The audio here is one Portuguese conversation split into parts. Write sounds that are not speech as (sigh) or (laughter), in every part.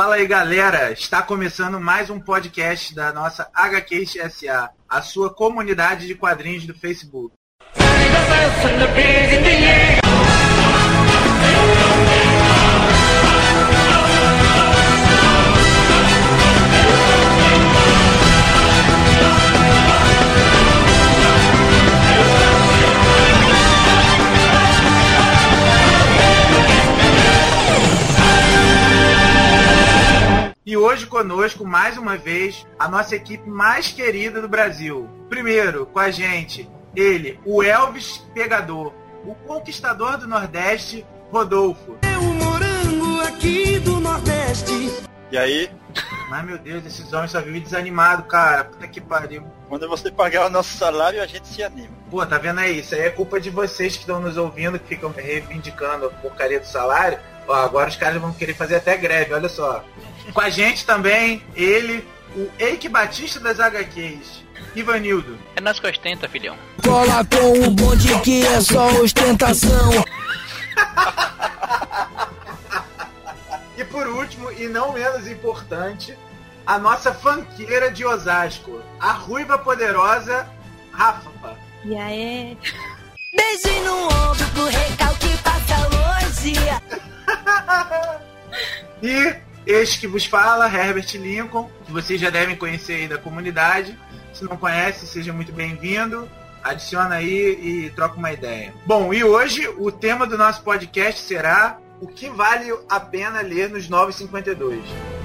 Fala aí, galera! Está começando mais um podcast da nossa HQ SA, a sua comunidade de quadrinhos do Facebook. E hoje conosco, mais uma vez, a nossa equipe mais querida do Brasil. Primeiro, com a gente, ele, o Elvis Pegador, o conquistador do Nordeste, Rodolfo. É o morango aqui do Nordeste. E aí, Mas meu Deus, esses homens só vivem desanimados, cara. Puta que pariu. quando você pagar o nosso salário, a gente se anima. Pô, tá vendo aí? Isso aí é culpa de vocês que estão nos ouvindo, que ficam reivindicando a porcaria do salário. Ó, agora os caras vão querer fazer até greve, olha só. Com a gente também, ele, o Eike Batista das HQs, Ivanildo. É nós que ostenta, filhão. Cola com o bonde que é só ostentação. (laughs) E por último, e não menos importante, a nossa fanqueira de Osasco, a ruiva poderosa Rafa. E aí, Beijo no ombro pro recalque passa longe. (laughs) E este que vos fala, Herbert Lincoln, que vocês já devem conhecer aí da comunidade. Se não conhece, seja muito bem-vindo. Adiciona aí e troca uma ideia. Bom, e hoje o tema do nosso podcast será o que vale a pena ler nos 952.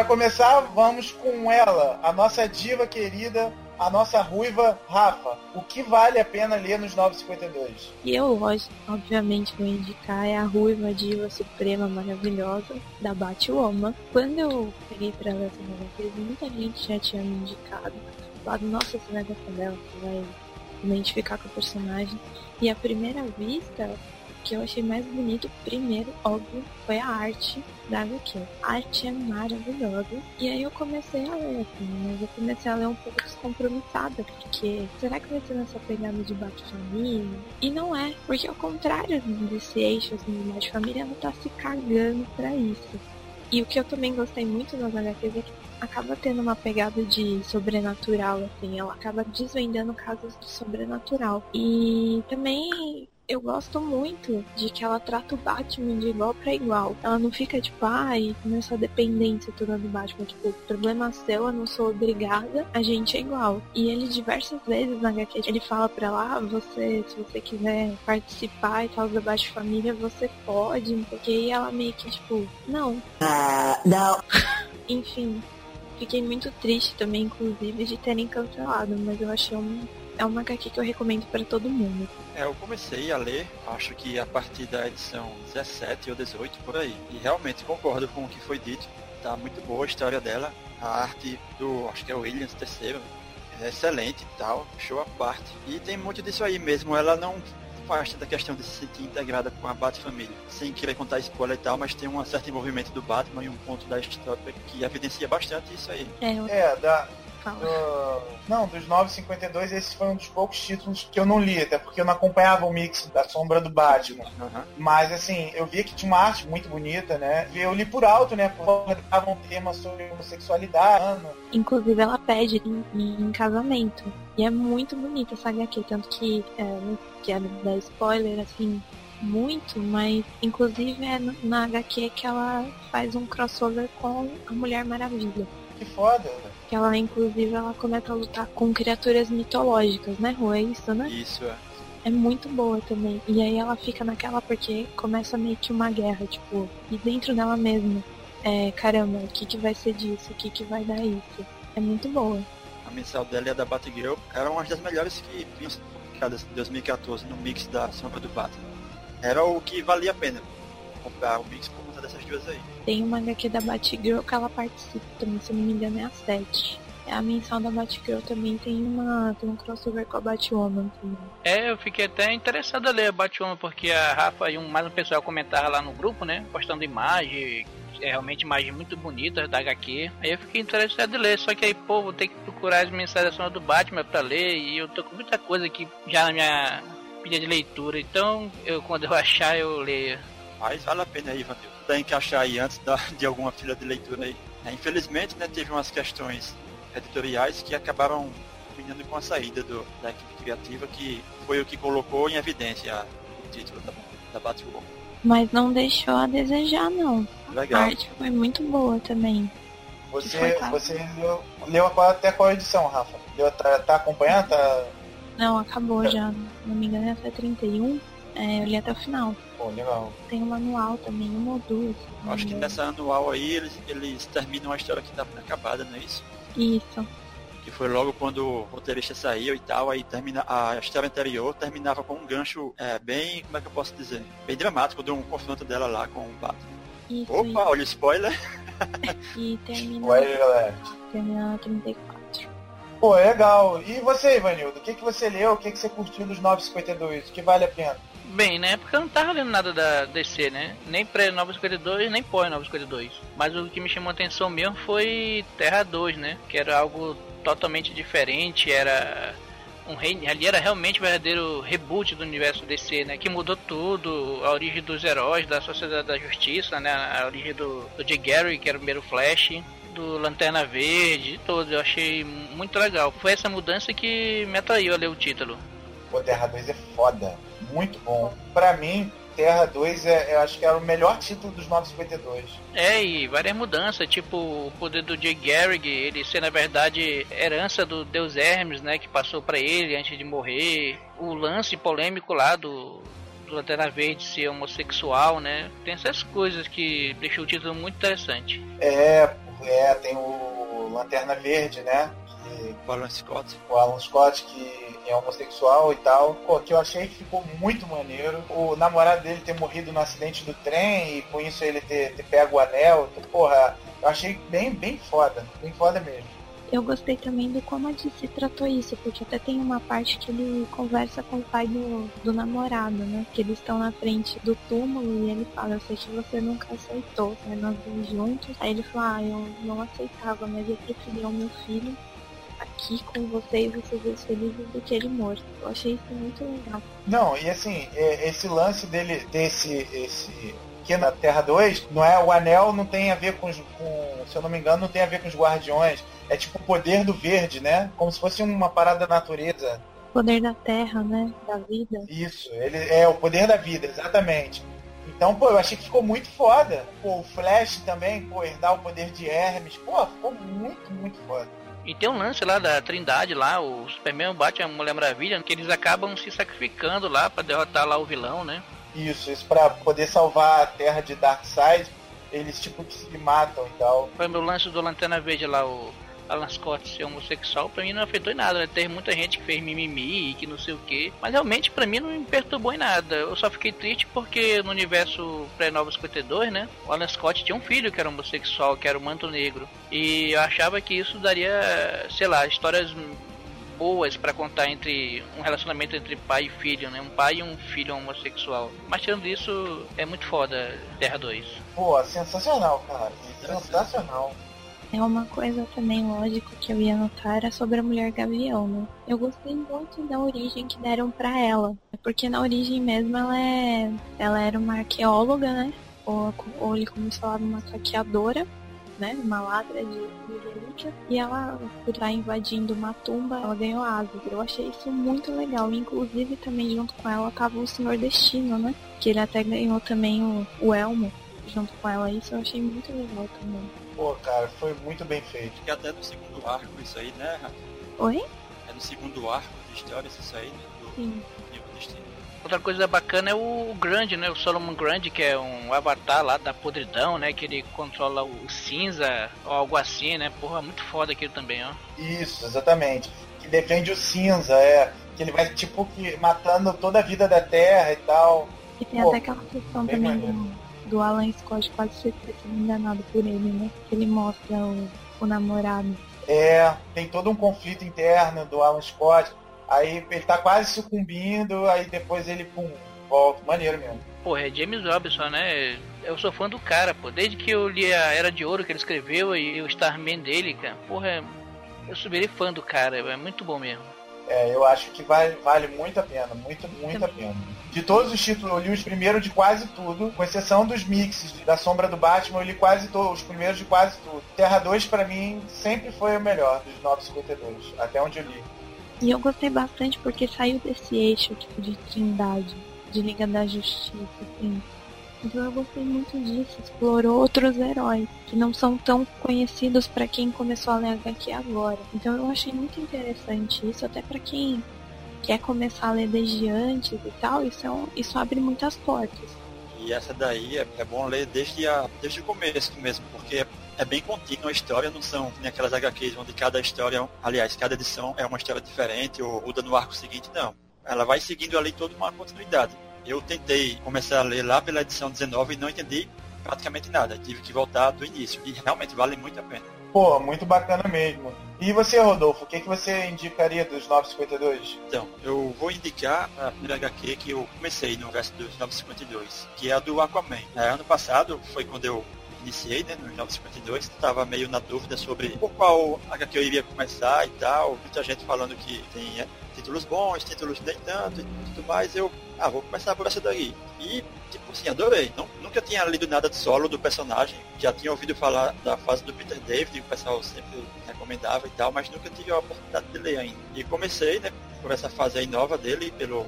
Para começar, vamos com ela, a nossa diva querida, a nossa ruiva Rafa. O que vale a pena ler nos 952? e eu, obviamente, vou indicar é a Ruiva Diva Suprema Maravilhosa da Batwoman. Quando eu peguei pra ler essa novela, muita gente já tinha me indicado. Falado, nossa, você vai gostar dela, você vai identificar com o personagem. E à primeira vista, o que eu achei mais bonito, primeiro, óbvio, foi a arte da HQ. A arte é maravilhosa. E aí eu comecei a ler, assim, mas eu comecei a ler um pouco descompromissada, porque será que vai ser nessa pegada de bate-família? E não é, porque ao contrário desse eixo assim, de bate-família, ela tá se cagando pra isso. E o que eu também gostei muito das HQs é que acaba tendo uma pegada de sobrenatural, assim, ela acaba desvendando casos do sobrenatural. E também eu gosto muito de que ela trata o Batman de igual pra igual. Ela não fica tipo, ai, nessa dependência toda do Batman. Tipo, problema seu, eu não sou obrigada, a gente é igual. E ele diversas vezes na HQ, ele fala pra ela, ah, você, se você quiser participar e tal da Bat-Família, você pode, porque aí ela meio que tipo, não. não. (laughs) Enfim, fiquei muito triste também, inclusive, de terem cancelado, mas eu achei um. É uma HQ que eu recomendo pra todo mundo. É, eu comecei a ler, acho que a partir da edição 17 ou 18, por aí. E realmente concordo com o que foi dito. Tá muito boa a história dela. A arte do, acho que é o Williams III, é excelente e tal, show à parte. E tem muito disso aí mesmo, ela não faz da questão de se sentir integrada com a Bat-família. Sem querer contar spoiler e tal, mas tem um certo envolvimento do Batman e um ponto da história que evidencia bastante isso aí. É, eu É, da, falo. do- não, dos 952, esse foi um dos poucos títulos que eu não li, até porque eu não acompanhava o mix da Sombra do Batman. Aham. Mas assim, eu via que tinha uma arte muito bonita, né? E eu li por alto, né? Porque dava um tema sobre homossexualidade. mano. Inclusive ela pede em, em casamento. E é muito bonita essa HQ, tanto que é, não quero dar spoiler assim muito, mas inclusive é no- na HQ que ela faz um crossover com a Mulher Maravilha. Que foda. Que ela, inclusive, ela começa a lutar com criaturas mitológicas, né, Rô? É isso, né? Isso é. É muito boa também. E aí ela fica naquela porque começa meio que uma guerra, tipo, e dentro dela mesma. É, caramba, o que, que vai ser disso? O que, que vai dar isso? É muito boa. A mensal dela e a da Batgirl eram uma das melhores que vinham publicadas em 2014 no mix da Sombra do Batman. Era o que valia a pena comprar o mix por conta dessas duas aí. Tem uma HQ da Batgirl que ela participa também, se eu não me engano, é a 7. A menção da Batgirl também tem uma tem um crossover com a Batwoman também. É, eu fiquei até interessado a ler a Batwoman, porque a Rafa e um, mais um pessoal comentaram lá no grupo, né? Postando imagem, é realmente imagem muito bonita da HQ. Aí eu fiquei interessado em ler, só que aí, pô, vou ter que procurar as mensagens do Batman pra ler e eu tô com muita coisa aqui já na minha pilha de leitura, então eu quando eu (laughs) achar eu leio. Mas vale a pena aí, Vanil. Tem que achar aí antes da, de alguma fila de leitura aí. É, infelizmente, né, teve umas questões editoriais que acabaram combinando com a saída do, da equipe criativa, que foi o que colocou em evidência o título da, da Batwoman. Mas não deixou a desejar, não. Legal. A arte foi muito boa também. Você, você leu, leu até qual edição, Rafa? Leu, tá, tá acompanhando? Tá... Não, acabou já. Se não me engano, é 31. É, eu li até o final. Pô, legal. Tem um manual também, uma ou duas. Eu Acho que nessa anual aí eles, eles terminam a história que tá acabada, não é isso? Isso. Que foi logo quando o roteirista saiu e tal, aí termina a história anterior terminava com um gancho é, bem, como é que eu posso dizer? Bem dramático de um confronto dela lá com o Batman. Isso. Opa, olha o spoiler. E, (laughs) termina, Ué, galera. termina na 34. Pô, legal. E você, Ivanildo? O que, que você leu? O que, que você curtiu dos 952? O que vale a pena? Bem, na época eu não tava lendo nada da DC, né? Nem pré-952, nem pós-952. Mas o que me chamou a atenção mesmo foi Terra 2, né? Que era algo totalmente diferente, era um rei, ali era realmente um verdadeiro reboot do universo DC, né? Que mudou tudo, a origem dos heróis, da Sociedade da Justiça, né? A origem do, do Jay Garrick, que era o primeiro Flash, do Lanterna Verde, de todos. Eu achei muito legal. Foi essa mudança que me atraiu a ler o título. Pô, Terra 2 é foda. Muito bom. Pra mim, Terra 2 é, eu acho que era o melhor título dos 952. É, e várias mudanças, tipo o poder do Jay Garrick, ele ser na verdade herança do Deus Hermes, né, que passou pra ele antes de morrer. O lance polêmico lá do, do Lanterna Verde ser homossexual, né. Tem essas coisas que deixou o título muito interessante. É, é, tem o Lanterna Verde, né? Que, O Alan Scott. o Alan Scott, que é homossexual e tal. Pô, que eu achei que ficou muito maneiro. O namorado dele ter morrido no acidente do trem e com isso ele ter, ter pego o anel. Então, porra, eu achei bem, bem foda. Bem foda mesmo. Eu gostei também do como a DC tratou isso, porque até tem uma parte que ele conversa com o pai do, do namorado, né? Que eles estão na frente do túmulo e ele fala, eu sei que você nunca aceitou, né? Nós vimos juntos. Aí ele fala, ah, eu não aceitava, mas eu preferia o meu filho aqui com você e você ver felizes do que ele morto. Eu achei isso muito legal. Não, e assim, é- esse lance dele, desse, esse, que na Terra 2, não é, o anel não tem a ver com, os- com, se eu não me engano, não tem a ver com os guardiões. É tipo o poder do verde, né? Como se fosse uma parada da natureza. Poder da terra, né? Da vida. Isso, ele é o poder da vida, exatamente. Então, pô, eu achei que ficou muito foda. Pô, o Flash também, pô, herdar o poder de Hermes. Pô, ficou muito, muito foda. E tem um lance lá da Trindade lá, o Superman, Batman, a Mulher Maravilha, que eles acabam se sacrificando lá pra derrotar lá o vilão, né? Isso, isso pra poder salvar a Terra de Darkseid, eles tipo que se matam e tal. Foi meu lance do Lanterna Verde lá, o Alan Scott ser homossexual, pra mim não afetou em nada, né? Teve muita gente que fez mimimi e que não sei o que. Mas realmente pra mim não me perturbou em nada. Eu só fiquei triste porque no universo pré-Nova 52, né? O Alan Scott tinha um filho que era homossexual, que era o Manto Negro. E eu achava que isso daria, sei lá, histórias boas pra contar entre um relacionamento entre pai e filho, né? Um pai e um filho homossexual. Mas tirando isso, é muito foda Terra 2. Pô, sensacional, cara. Sensacional. É uma coisa também, lógico, que eu ia notar era sobre a mulher gavião, né? Eu gostei muito da origem que deram pra ela. Porque na origem mesmo ela é. Ela era uma arqueóloga, né? Ou, ou ele como se falava uma saqueadora, né? Uma ladra de, relíquias. E ela, por estar invadindo uma tumba, ela ganhou asas. Eu achei isso muito legal. Inclusive também junto com ela tava o Senhor Destino, né? Que ele até ganhou também o, o Elmo junto com ela. Isso eu achei muito legal também. Pô, cara, foi muito bem feito. Acho que até no segundo arco isso aí, né? Rafa? Oi? É no segundo arco de história isso aí, né? Do Sim. livro destino. Outra coisa bacana é o Grande, né? O Solomon Grande, que é um avatar lá da podridão, né? Que ele controla o cinza ou algo assim, né? Porra, muito foda aquilo também, ó. Isso, exatamente. Que defende o cinza, é. Que ele vai, tipo, que matando toda a vida da Terra e tal. E tem Pô, até aquela questão bem também maneiro. Do, Alan Scott quase ser enganado por ele, né? Que ele mostra o, o namorado É, tem todo um conflito interno do Alan Scott. Aí ele tá quase sucumbindo, aí depois ele, pum, volta. Maneiro mesmo. Porra, é James Robinson, né? Eu sou fã do cara, pô. Desde que eu li a Era de Ouro que ele escreveu e o Starman dele, cara. Porra, eu subirei fã do cara. É muito bom mesmo. É, eu acho que vale, vale muito a pena, muito, muito a pena. De todos os títulos, eu li os primeiros de quase tudo, com exceção dos mixes da Sombra do Batman, eu li quase todos, os primeiros de quase tudo. Terra 2, pra mim, sempre foi o melhor dos 952, até onde eu li. E eu gostei bastante porque saiu desse eixo tipo, de Trindade, de Liga da Justiça, assim. Então eu gostei muito disso, explorou outros heróis que não são tão conhecidos para quem começou a ler HQ agora. Então eu achei muito interessante isso, até para quem quer começar a ler desde antes e tal, isso, é um, isso abre muitas portas. E essa daí é, é bom ler desde, a, desde o começo mesmo, porque é, é bem contínua a história, não são nem aquelas HQs onde cada história, aliás, cada edição é uma história diferente ou muda no arco seguinte, não. Ela vai seguindo ali toda uma continuidade. Eu tentei começar a ler lá pela edição 19 e não entendi praticamente nada. Tive que voltar do início. E realmente vale muito a pena. Pô, muito bacana mesmo. E você, Rodolfo, o que, que você indicaria dos 952? Então, eu vou indicar a primeira HQ que eu comecei no verso dos 952, que é a do Aquaman. É, ano passado foi quando eu iniciei, né, no 952, estava meio na dúvida sobre por qual HQ eu iria começar e tal. Muita gente falando que tem é, títulos bons, títulos nem tanto e tudo mais. Eu, ah, vou começar por essa daí. E, tipo assim, adorei. Não, nunca tinha lido nada de solo do personagem. Já tinha ouvido falar da fase do Peter David, o pessoal sempre recomendava e tal, mas nunca tive a oportunidade de ler ainda. E comecei, né, por essa fase aí nova dele, pelo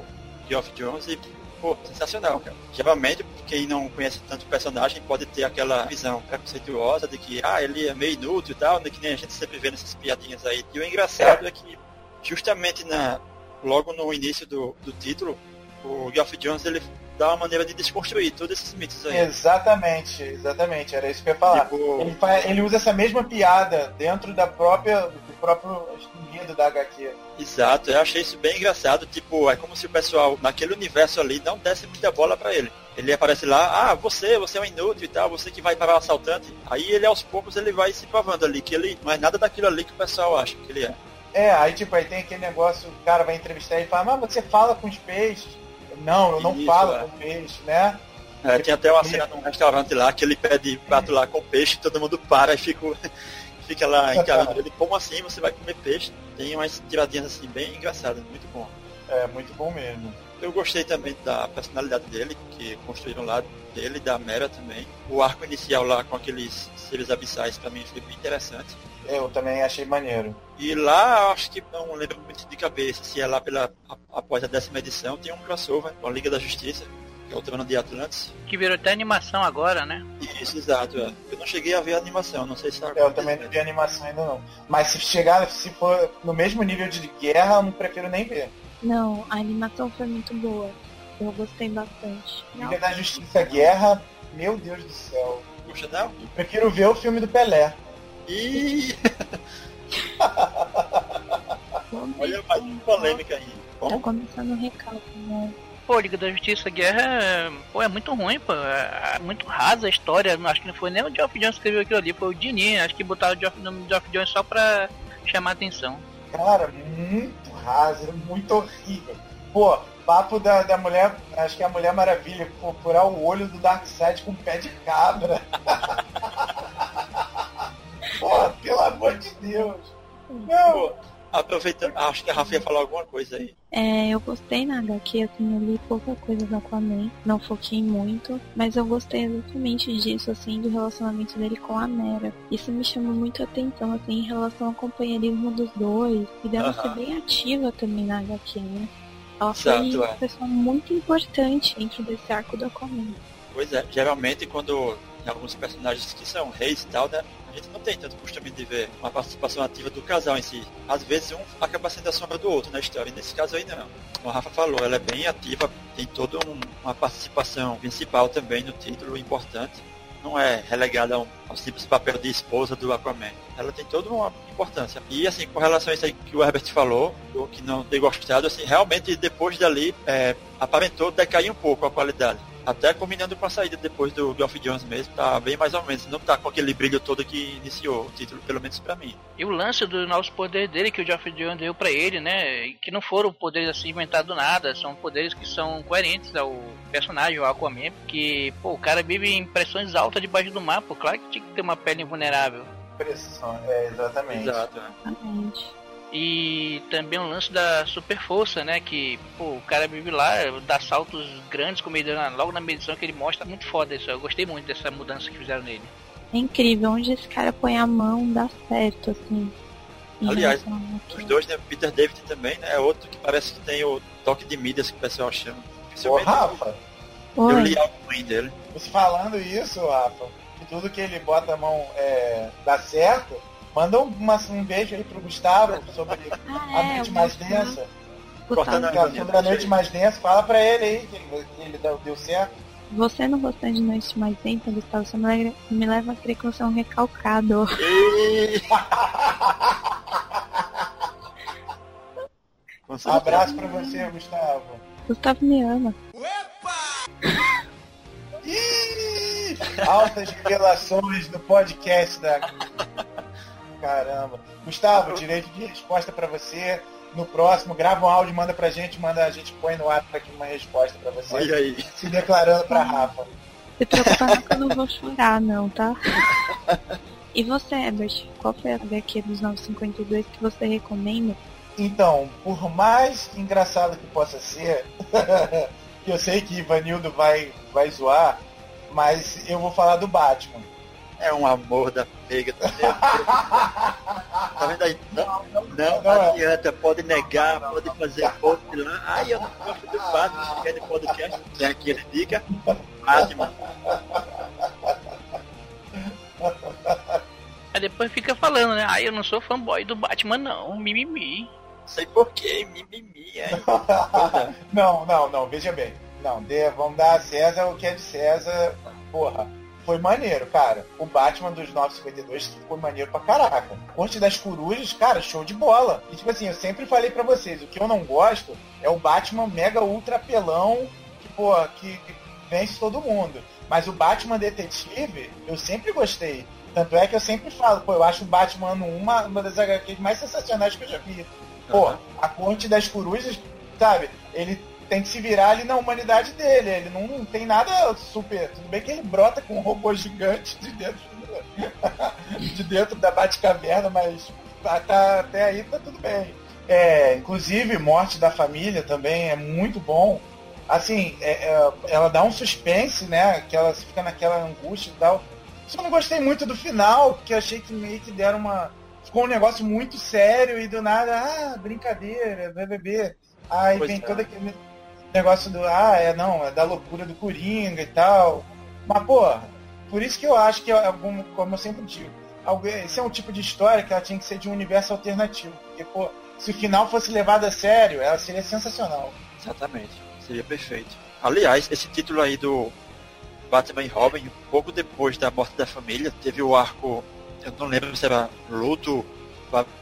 Geoff Jones e pô, sensacional, cara. Geralmente, quem não conhece tanto o personagem pode ter aquela visão preconceituosa de que, ah, ele é meio inútil e tal, né, que nem a gente sempre vê nessas piadinhas aí. E o engraçado é que, justamente na, logo no início do, do título, o Geoff Jones, ele dá uma maneira de desconstruir todos esses mitos aí. Exatamente, exatamente, era isso que eu ia falar. Tipo- Ele, ele usa essa mesma piada dentro da própria, do próprio enredo da HQ. Exato, eu achei isso bem engraçado. Tipo, é como se o pessoal naquele universo ali não desse muita bola pra ele. Ele aparece lá, ah, você, você é um inútil e tal, você que vai para o assaltante. Aí ele aos poucos ele vai se provando ali, que ele não é nada daquilo ali que o pessoal acha que ele é. É, aí tipo, aí tem aquele negócio, o cara vai entrevistar e fala, mas você fala com os peixes. Não, eu não Isso, falo é. com peixe, né? É, tinha até uma cena num restaurante lá que ele pede prato lá com peixe, todo mundo para e fica, fica lá (laughs) encarando ele. Como assim você vai comer peixe? Tem umas tiradinhas assim bem engraçadas, muito bom. É, muito bom mesmo. Eu gostei também da personalidade dele, que construíram lá dele, da Mera também. O arco inicial lá com aqueles seres abissais pra mim foi bem interessante. Eu também achei maneiro. E lá, acho que não lembro muito de cabeça, se é lá pela, após a décima edição, tem um crossover com a Liga da Justiça, que é o Trono de Atlantis. Que virou até animação agora, né? Isso, exato, é. Eu não cheguei a ver a animação, não sei se tá É, Eu também não vi animação ainda não. Mas se chegar, se for no mesmo nível de guerra, eu não prefiro nem ver. Não, a animação foi muito boa. Eu gostei bastante. Liga da Justiça Guerra, meu Deus do céu. Puxa, não? Eu prefiro ver o filme do Pelé. Ih, Vamos (laughs) olha mais uma polêmica aí. Tá Bom, começando o recalque, né? Pô, Liga da Justiça Guerra é, pô, é muito ruim, pô. É, é muito rasa a história. Acho que não foi nem o Geoff Jones que escreveu aquilo ali, foi o Dini. Acho que botaram o Geoff, o Geoff Jones só pra chamar atenção. Cara, muito raso, era muito horrível. Pô, papo da, da mulher, acho que é a Mulher Maravilha, pô, furar o olho do Darkseid com pé de cabra. (laughs) Pô, pelo amor de Deus. Não, aproveitando, acho que a Rafa ia falar alguma coisa aí. É, eu gostei na HQ, assim, eu li pouca coisa do Aquaman, não foquei muito, mas eu gostei exatamente disso, assim, do relacionamento dele com a Mera. Isso me chamou muito a atenção, assim, em relação ao companheirismo dos dois, e dela Aham. ser bem ativa também na HQ, né? Ela foi Exato, é. uma pessoa muito importante dentro desse arco do Aquaman. Pois é, geralmente quando alguns personagens que são reis e tal, né? A gente não tem tanto costume de ver uma participação ativa do casal em si. Às vezes um acaba sendo a sombra do outro na história. E nesse caso aí não. Como a Rafa falou, ela é bem ativa, tem toda um- uma participação principal também no título importante. Não é relegada a um, ao simples papel de esposa do Aquaman. Ela tem toda uma importância. E assim, com relação a isso aí que o Herbert falou, do que não ter gostado, assim, realmente depois dali é, aparentou decair um pouco a qualidade. Até combinando com a saída depois do Geoff Jones mesmo, tá bem mais ou menos. Não tá com aquele brilho todo que iniciou o título, pelo menos pra mim. E o lance dos novos poderes dele que o Geoff Jones deu pra ele, né? Que não foram poderes assim inventados do nada, são poderes que são coerentes ao personagem, o Aquaman. Que, pô, o cara vive em pressões altas debaixo do mar, pô, claro que ter uma pele invulnerável. Pressão, é, exatamente. Exato, né? Exatamente. E também o lance da super força, né? Que pô, o cara vive lá, dá saltos grandes como ele deu na- logo na medição que ele mostra, muito foda isso. Eu gostei muito dessa mudança que fizeram nele. É incrível, onde esse cara põe a mão dá certo, assim. Aliás, Os dois, né? Peter David também, né? É outro que parece que tem o toque de mídias que o pessoal chama. Ô, Rafa, eu Oi, li algo ruim dele. você falando isso, Rafa, tudo que ele bota a mão é, dá certo, manda um, uma- um beijo aí pro Gustavo (laughs) sobre ah, a é, noite eu mais densa. Cortando a. Sobre a noite mais densa, fala pra ele aí que ele, que ele deu, deu certo. Você não gostando de noite mais lenta, Gustavo, você me leva, me leva a crer que você é um recalcado. (laughs) Abraço pra você, Gustavo. Gustavo me ama. Ih, altas revelações no podcast da. Caramba. Gustavo, direito de resposta pra você. No próximo, grava um áudio, manda pra gente, manda a gente põe no ar aqui uma resposta pra você. Olha aí. Se declarando pra Rafa. Se preocupa não que eu não vou chorar, não, tá? E você, Herbert, qual foi a HQ dos 952 que você recomenda? Então, por mais engraçado que possa ser, (laughs) que eu sei que Ivanildo vai, vai zoar, mas eu vou falar do Batman. É um amor da pega. Tá vendo? (laughs) Tá vendo aí? Não, não, não, Não é. adianta. Pode negar, pode fazer post lá. Ai, eu não gosto do Batman. Se quer de podcast, tem aqui ele dica. Batman. Aí depois fica falando, né? Ah, eu não sou fanboy do Batman, não. Mimimi. Sei porquê, mimimi, hein? Porra. (laughs) Não, não, não, veja bem. Não, dê- vamos dar a César o que é de César. Porra, foi maneiro, cara. O Batman dos 952 foi maneiro pra caraca. Corte das Corujas, cara, show de bola. E tipo assim, eu sempre falei pra vocês, o que eu não gosto é o Batman mega ultra apelão, que, pô, que, que vence todo mundo. Mas o Batman Detetive, eu sempre gostei. Tanto é que eu sempre falo, pô, eu acho o Batman ano 1 uma, uma das HQs mais sensacionais que eu já vi. Pô, a corte das corujas, sabe? Ele tem que se virar ali na humanidade dele. Ele não, não tem nada super. Tudo bem que ele brota com um robô gigante de dentro, (laughs) de dentro da Batcaverna, mas tá, tá- até aí tá tudo bem. É, inclusive, morte da família também é muito bom. Assim, é- é- ela dá um suspense, né? Que ela fica naquela angústia e tal. Só não gostei muito do final, porque achei que meio que deram uma. Ficou um negócio muito sério e do nada, ah, brincadeira, BBB. Aí Pois vem é. todo aquele negócio do, ah, é não, é da loucura do Coringa e tal. Mas, pô, por isso que eu acho que, é algum, como eu sempre digo, esse é um tipo de história que ela tinha que ser de um universo alternativo. Porque, pô, se o final fosse levado a sério, ela seria sensacional. Exatamente. Seria perfeito. Aliás, esse título aí do Batman e Robin, pouco depois da morte da família, teve o arco, eu não lembro se era Luto,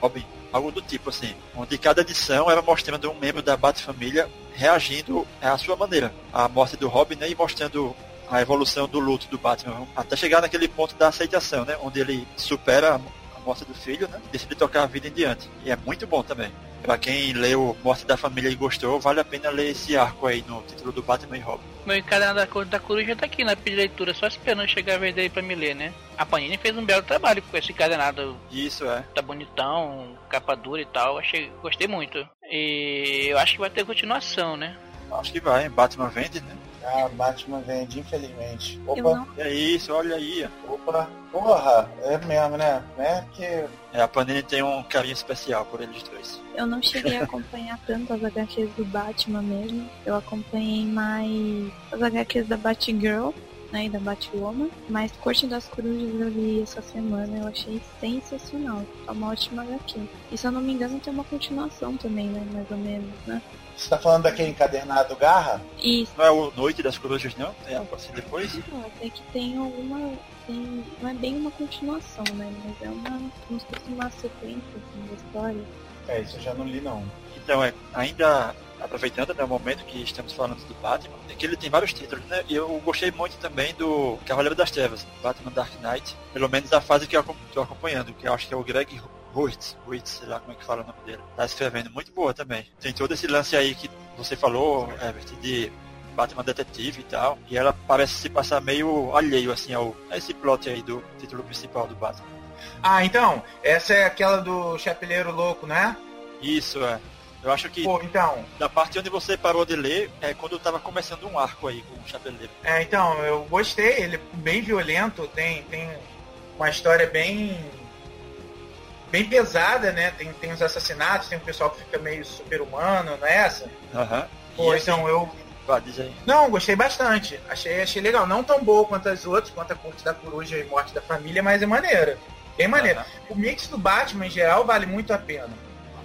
Robin, algo do tipo assim, onde cada edição era mostrando um membro da Bat-família reagindo à sua maneira à morte do Robin né, e mostrando a evolução do luto do Batman, até chegar naquele ponto da aceitação, né, onde ele supera a a morte do filho, né, e decide tocar a vida em diante. E é muito bom também. Pra quem leu Morte da Família e gostou, vale a pena ler esse arco aí no título do Batman e Robin. Meu encadernado da da coruja tá aqui na pilha de leitura, só esperando chegar a vez dele pra me ler, né? A Panini fez um belo trabalho com esse encadernado Isso é. tá bonitão, capa dura e tal. Achei, gostei muito. E eu acho que vai ter continuação, né? Acho que vai, Batman vende, né? Ah, Batman vende, infelizmente. Opa, É isso, olha aí. opa, porra, é mesmo, né? Né? Porque É, a Panini tem um carinho especial por eles dois. eu não cheguei a acompanhar (laughs) tanto as HQs do Batman mesmo. Eu acompanhei mais as HQs da Batgirl, né, da Batwoman. Mas Corte das Corujas eu li essa semana, eu achei sensacional. É uma ótima HQ. E se eu não me engano tem uma continuação também, né, mais ou menos, né? você tá falando daquele encadernado Garra? E Não é o Noite das Corujas, não? É assim depois? Não, até que tem alguma. Tem, não é bem uma continuação, né? Mas é uma. como se fosse uma sequência assim, da história. É, isso eu já não li não. Então, é, ainda aproveitando né, o momento que estamos falando do Batman, é que ele tem vários títulos, né? E eu gostei muito também do Cavaleiro das Trevas, Batman Dark Knight, pelo menos da fase que eu estou acompanhando, que eu acho que é o Greg Ruiz, Ruiz, sei lá como é que fala o nome dele. Tá escrevendo muito boa também. Tem todo esse lance aí que você falou, Herbert, de Batman detetive e tal, e ela parece se passar meio alheio assim ao a esse plot aí do título principal do Batman. Ah, então, essa é aquela do Chapeleiro Louco, né? Isso é. Eu acho que Pô, então, da parte onde você parou de ler é quando tava começando um arco aí com o Chapeleiro. é, então, eu gostei, ele é bem violento, tem, tem uma história bem bem pesada, né? Tem, tem os assassinatos, tem o pessoal que fica meio super-humano, não é essa? Aham. Pô, E assim, então eu vá, diz aí. Não, gostei bastante. Achei, achei legal. Não tão boa quanto as outras, quanto a Corte da Coruja e Morte da Família, mas é maneira. Bem maneira. Aham. O mix do Batman, em geral, vale muito a pena.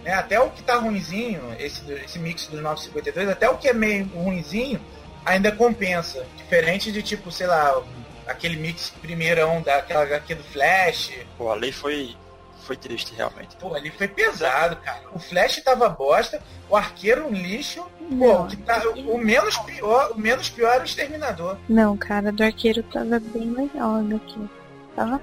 Né? Até o que tá ruinzinho, esse, esse mix dos 952, até o que é meio ruinzinho, ainda compensa. Diferente de, tipo, sei lá, aquele mix primeirão daquela HQ do Flash. Pô, a lei foi, foi triste realmente. Pô, ali foi pesado, cara. O Flash tava bosta, o arqueiro um lixo. Pô, Não, o, que tá, o menos pior, o menos pior era o exterminador. não, cara, do arqueiro tava bem legal aqui. Tava né?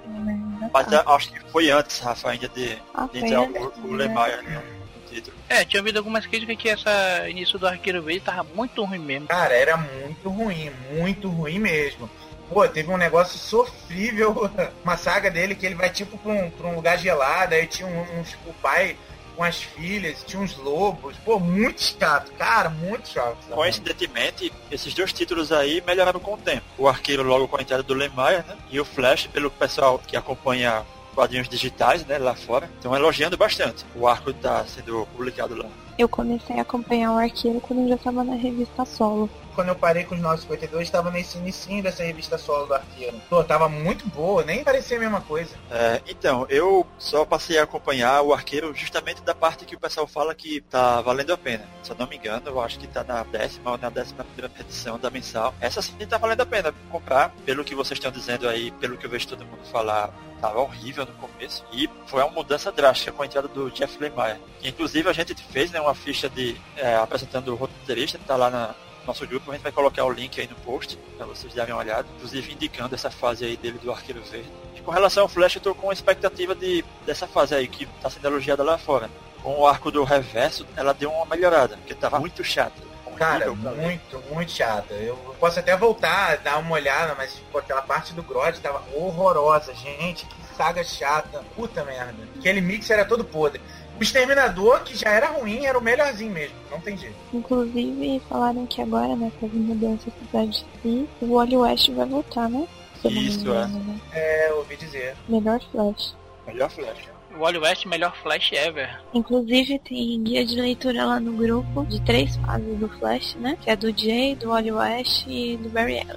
Ainda Mas tá. eu acho que foi antes, Rafa, ainda de, Ah, de entrar o, o né? No, no título. É, tinha ouvido algumas críticas que essa início do Arqueiro Verde tava muito ruim mesmo. Cara, era muito ruim, muito ruim mesmo. Pô, teve um negócio sofrível, (laughs) uma saga dele que ele vai tipo pra um, pra um lugar gelado, aí tinha um, uns- o pai com as filhas, tinha uns lobos. Pô, muito chato, cara, muito chato. Coincidentemente, esses dois títulos aí melhoraram com o tempo. O Arqueiro logo com a entrada do Lemaier, né? E o Flash, pelo pessoal que acompanha quadrinhos digitais, né, lá fora, estão elogiando bastante. O arco está sendo publicado lá. Eu comecei a acompanhar o arqueiro quando eu já tava na revista solo. Quando eu parei com os 952, tava nesse inicinho dessa revista solo do arqueiro. Pô, tava muito boa, nem parecia a mesma coisa. É, então, eu só passei a acompanhar o arqueiro justamente da parte que o pessoal fala que tá valendo a pena. Se eu não me engano, eu acho que tá na décima ou na décima primeira edição da mensal. Essa sim tá valendo a pena comprar, pelo que vocês estão dizendo aí, pelo que eu vejo todo mundo falar, tava horrível no começo. E foi uma mudança drástica com a entrada do Jeff Lemire. Inclusive a gente fez né, uma ficha de é, apresentando o roteirista, tá lá na nosso grupo, a gente vai colocar o link aí no post para vocês darem uma olhada, inclusive indicando essa fase aí dele do Arqueiro Verde. E com relação ao Flash, eu tô com expectativa de, dessa fase aí que tá sendo elogiada lá fora. Com o arco do reverso, ela deu uma melhorada, porque tava muito chata. Cara, muito, muito chata. Eu posso até voltar, dar uma olhada, mas pô, aquela parte do Grod tava horrorosa, gente. Que saga chata. Puta merda. Aquele mix era todo podre. O Exterminador, que já era ruim, era o melhorzinho mesmo. Não tem jeito. Inclusive, falaram que agora, né, com as mudanças da DC, o Wally West vai voltar, né? Isso, engano, né? É, eu ouvi dizer. Melhor Flash. Melhor Flash. O Wally West, melhor Flash ever. Inclusive, tem guia de leitura lá no grupo de três fases do Flash, né? Que é do Jay, do Wally West e do Barry Allen.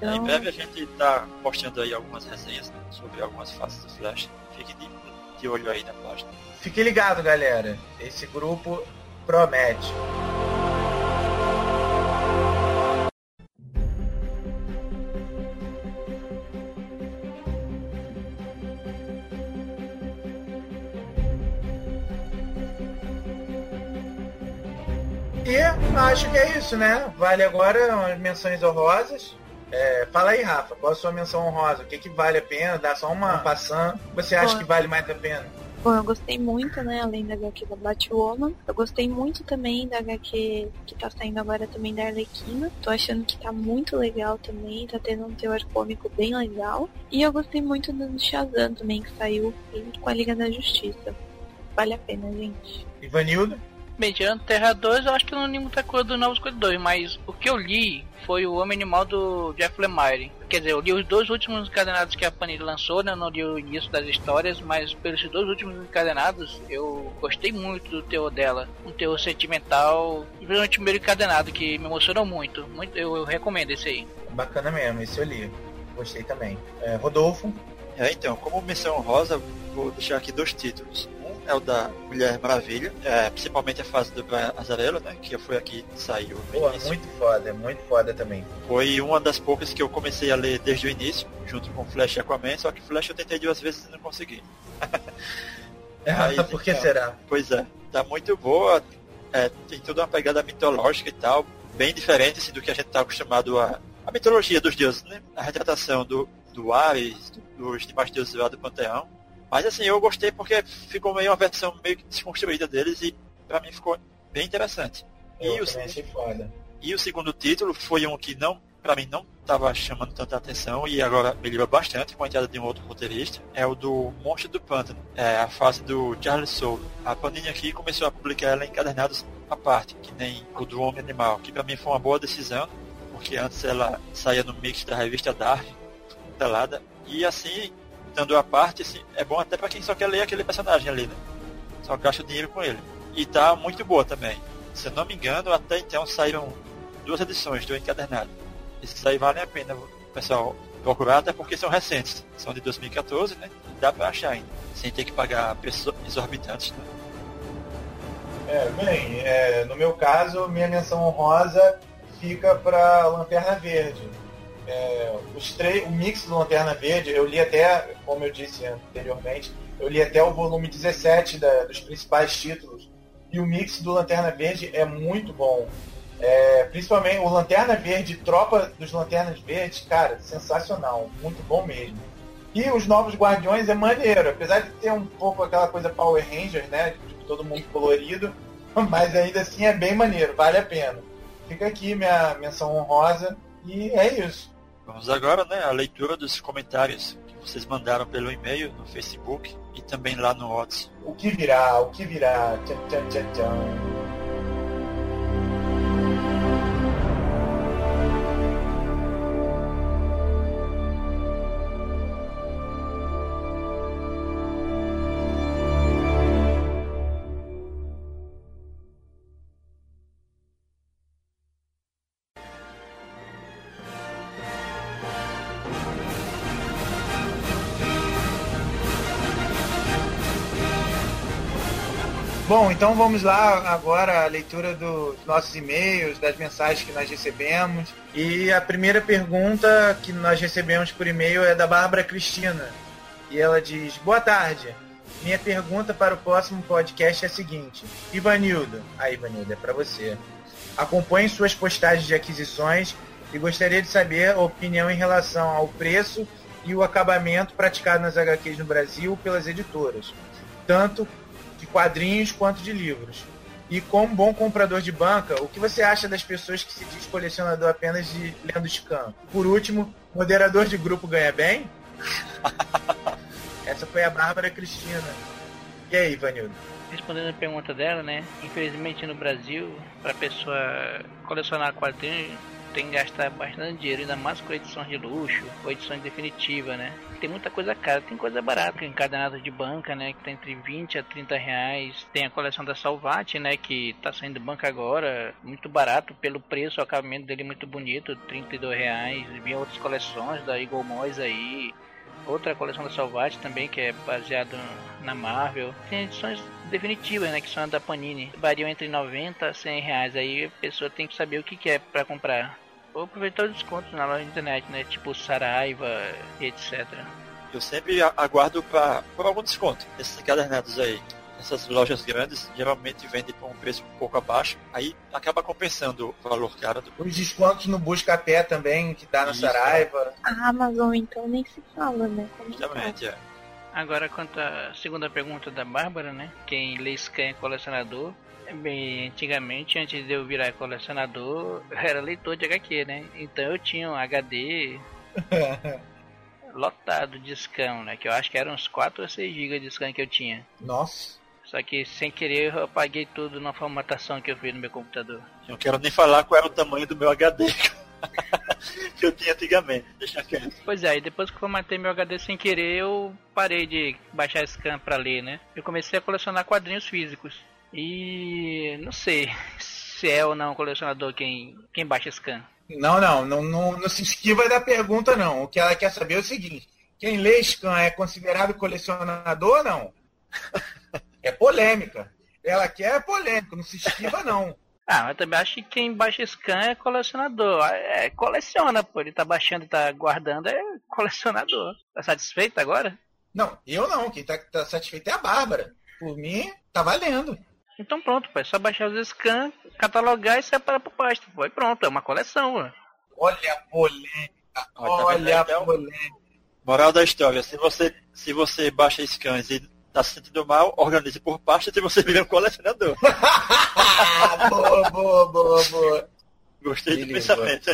Em Então, breve a gente tá postando aí algumas resenhas né, sobre algumas fases do Flash. Fique de, de olho aí na página. Fique ligado, galera. Esse grupo promete. E acho que é isso, né? Vale agora umas menções honrosas. É, fala aí, Rafa, qual a sua menção honrosa? O que, que vale a pena? Dá só uma passando. Você acha Bom. que vale mais a pena? bom, eu gostei muito, né? Além da HQ da Batwoman. Eu gostei muito também da HQ que tá saindo agora também da Arlequina. Tô achando que tá muito legal também. Tá tendo um teor cômico bem legal. E eu gostei muito do Shazam também, que saiu junto com a Liga da Justiça. Vale a pena, gente. Ivanildo? Bem, tirando Terra 2, eu acho que eu não li muita coisa do Novos 52, mas o que eu li foi o Homem Animal do Jeff Lemire. Quer dizer, eu li os dois últimos encadenados que a Panini lançou, né? Eu não li o início das histórias, mas pelos dois últimos encadenados, eu gostei muito do teor dela. Um teor sentimental, principalmente o primeiro encadenado, que me emocionou muito. muito eu, eu recomendo esse aí. Bacana mesmo, esse eu li. Gostei também. É, Rodolfo? É, então, como menção rosa, vou deixar aqui dois títulos. É o da Mulher Maravilha, é, principalmente a fase do Brian Azarello, né, que foi aqui que saiu. Pô, início. muito foda, muito foda também. Foi uma das poucas que eu comecei a ler desde o início, junto com Flash e Aquaman, só que Flash eu tentei duas vezes e não consegui. (laughs) Aí, Por que então. será? Pois é, tá muito boa. É, tem toda uma pegada mitológica e tal, bem diferente assim, do que a gente está acostumado a. A mitologia dos deuses, né? A retratação do, do Ares, dos demais deuses lá do Panteão. Mas assim, eu gostei porque ficou meio uma versão meio que desconstruída deles e pra mim ficou bem interessante. Eu e, o, foda. e o segundo título foi um que não, pra mim não estava chamando tanta atenção e agora melhorou bastante com a entrada de um outro roteirista. É o do Monstro do Pântano, é a fase do Charles Soule. A Panini aqui começou a publicar ela em encadernados à parte, que nem o do Homem Animal, que pra mim foi uma boa decisão, porque antes ela saía no mix da revista Dark, telada, e assim, dando a parte, assim, é bom até pra quem só quer ler aquele personagem ali, né? Só gasta dinheiro com ele. E tá muito boa também. Se eu não me engano, até então saíram duas edições do encadernado. Esses aí valem a pena pessoal procurar, até porque são recentes. São de 2014, né? E dá pra achar ainda. Sem ter que pagar preços exorbitantes, né? É, bem, é, no meu caso, minha menção honrosa fica para Lanterna Verde. É, os três, o mix do Lanterna Verde, eu li até, como eu disse anteriormente, eu li até o volume 17 da- dos principais títulos. E o mix do Lanterna Verde é muito bom. É, principalmente o Lanterna Verde, Tropa dos Lanternas Verdes, cara, sensacional, muito bom mesmo. E os Novos Guardiões é maneiro, apesar de ter um pouco aquela coisa Power Rangers, né? Tipo, todo mundo colorido, (laughs) mas ainda assim é bem maneiro, vale a pena. Fica aqui minha menção honrosa e é isso. Vamos agora, né, a leitura dos comentários que vocês mandaram pelo e-mail, no Facebook e também lá no WhatsApp. O que virá, o que virá. Tchan, tchan, tchan, tchan. Então vamos lá agora a leitura dos nossos e-mails, das mensagens que nós recebemos. E a primeira pergunta que nós recebemos por e-mail é da Bárbara Cristina. E ela diz: Boa tarde. Minha pergunta para o próximo podcast é a seguinte: Ivanildo, aí Ivanildo, é para você. Acompanhe suas postagens de aquisições e gostaria de saber a opinião em relação ao preço e o acabamento praticado nas HQs no Brasil pelas editoras, tanto de quadrinhos quanto de livros. E como bom comprador de banca, o que você acha das pessoas que se diz colecionador apenas de lendo scan? Por último, moderador de grupo ganha bem? (laughs) Essa foi a Bárbara Cristina. E aí, Vanildo? Respondendo a pergunta dela, né? Infelizmente no Brasil, para pessoa colecionar quadrinhos, tem que gastar bastante dinheiro, ainda mais com edições de luxo ou edições definitivas, né? Tem muita coisa cara, tem coisa barata, encadenado de banca, né? Que tá entre 20 a 30 reais. Tem a coleção da Salvati, né? Que tá saindo banca agora, muito barato pelo preço, o acabamento dele muito bonito, 32 reais. Vinha outras coleções da Eagle Moys aí. Outra coleção da Salvati também, que é baseado na Marvel. Tem edições definitivas, né? Que são da Panini. Variam entre 90 a 100 reais. Aí a pessoa tem que saber o que quer para comprar. Ou aproveitar os descontos na loja de internet, né? Tipo Saraiva e etc. Eu sempre aguardo pra, por algum desconto. Esses encadernados aí, essas lojas grandes, geralmente vendem por um preço um pouco abaixo, aí acaba compensando o valor caro do Os descontos no Buscapé também, que dá na Isso. Saraiva. A Amazon, então, nem se fala, né? Como? Justamente, é. Agora, quanto à segunda pergunta da Bárbara, né? Quem lê scan é colecionador. Bem, antigamente, antes de eu virar colecionador, eu era leitor de HQ, né? Então eu tinha um HD (laughs) lotado de scan, né? Que eu acho que eram uns 4 ou 6 GB de scan que eu tinha. Nossa. Só que sem querer eu apaguei tudo na formatação que eu fiz no meu computador. Eu não quero nem falar qual era o tamanho do meu HD (laughs) que eu tinha antigamente. Deixa quieto. Pois é, e depois que eu formatei meu HD sem querer, eu parei de baixar scan pra ler, né? Eu comecei a colecionar quadrinhos físicos. E não sei se é ou não colecionador quem, quem baixa scan. Não, não, não, não, não se esquiva da pergunta, não. O que ela quer saber é o seguinte: quem lê Scan é considerado colecionador ou não? É polêmica. Ela quer polêmica, não se esquiva, não. (laughs) Ah, mas também acho que quem baixa scan é colecionador. É, coleciona, pô. Ele tá baixando e tá guardando, é colecionador. Tá satisfeito agora? Não, eu não. Quem tá, tá satisfeito é a Bárbara. Por mim, tá valendo. Então pronto, pô, é só baixar os scans, catalogar e separar pro pasta. Pô, e pronto, é uma coleção, mano. Olha a polêmica. Ó, tá Olha a Então, polêmica. Moral da história, se você, se você baixa scans e tá se sentindo mal, organize por pastas e você (laughs) vira um colecionador. Ah, (laughs) boa, boa, boa, boa. Gostei do Beleza. pensamento.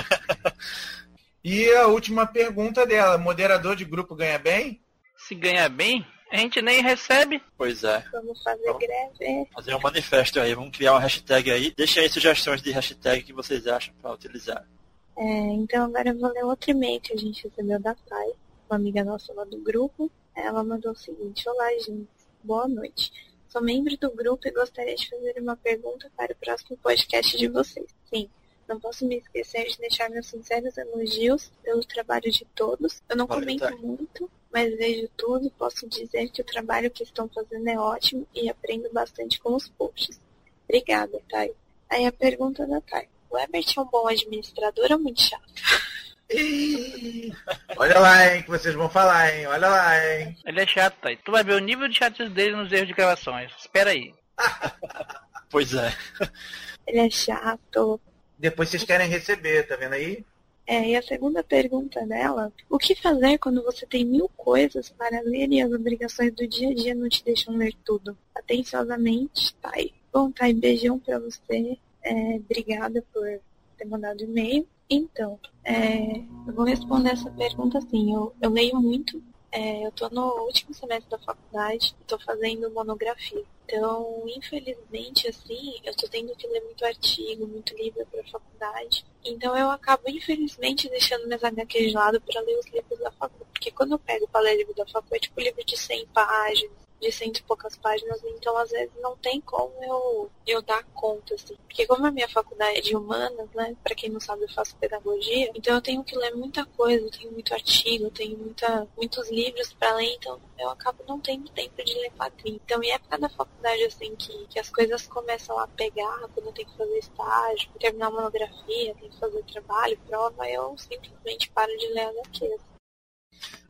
E a última pergunta dela, moderador de grupo ganha bem? Se ganhar bem, a gente nem recebe. Pois é. Vamos fazer Então. greve. Fazer um manifesto aí, vamos criar uma hashtag aí. Deixem aí sugestões de hashtag que vocês acham para utilizar. É, então agora eu vou ler outro e-mail que a gente recebeu da Thay, uma amiga nossa lá do grupo. Ela mandou o seguinte, olá gente, boa noite. Sou membro do grupo e gostaria de fazer uma pergunta para o próximo podcast de vocês. Sim, não posso me esquecer de deixar meus sinceros elogios pelo trabalho de todos. Eu não comento Thay. muito, mas vejo tudo e posso dizer que o trabalho que estão fazendo é ótimo e aprendo bastante com os posts. Obrigada, Thay. Aí a pergunta da Thay. O Ebert é um bom administrador ou muito chato? (laughs) Olha lá, hein, que vocês vão falar, hein? Olha lá, hein? Ele é chato, tá? Tu vai ver o nível de chatice dele nos erros de gravações. Espera aí. (laughs) Pois é. Ele é chato. Depois vocês querem receber, tá vendo aí? É, e a segunda pergunta dela, o que fazer quando você tem mil coisas para ler e as obrigações do dia a dia não te deixam ler tudo? Atenciosamente, Thay. Bom, Thay, beijão pra você. É, obrigada por ter mandado e-mail. Então, é, eu vou responder essa pergunta assim. Eu, eu leio muito. É, eu tô no último semestre da faculdade e tô fazendo monografia. Então, infelizmente, assim, eu tô tendo que ler muito artigo, muito livro pra faculdade. Então eu acabo, infelizmente, deixando minhas HQs de lado para ler os livros da faculdade. Porque quando eu pego para ler livro da faculdade, é tipo livro de 100 páginas, de cento e poucas páginas, então às vezes não tem como eu, eu dar conta, assim. Porque como a minha faculdade é de humanas, né, pra quem não sabe, eu faço pedagogia, então eu tenho que ler muita coisa, eu tenho muito artigo, eu tenho muita, muitos livros para ler, então eu acabo não tendo tempo de ler quadrinhos. Então, em época da faculdade, assim, que, que as coisas começam a pegar, quando eu tenho que fazer estágio, terminar a monografia, tenho que fazer trabalho, prova, eu simplesmente paro de ler HQs.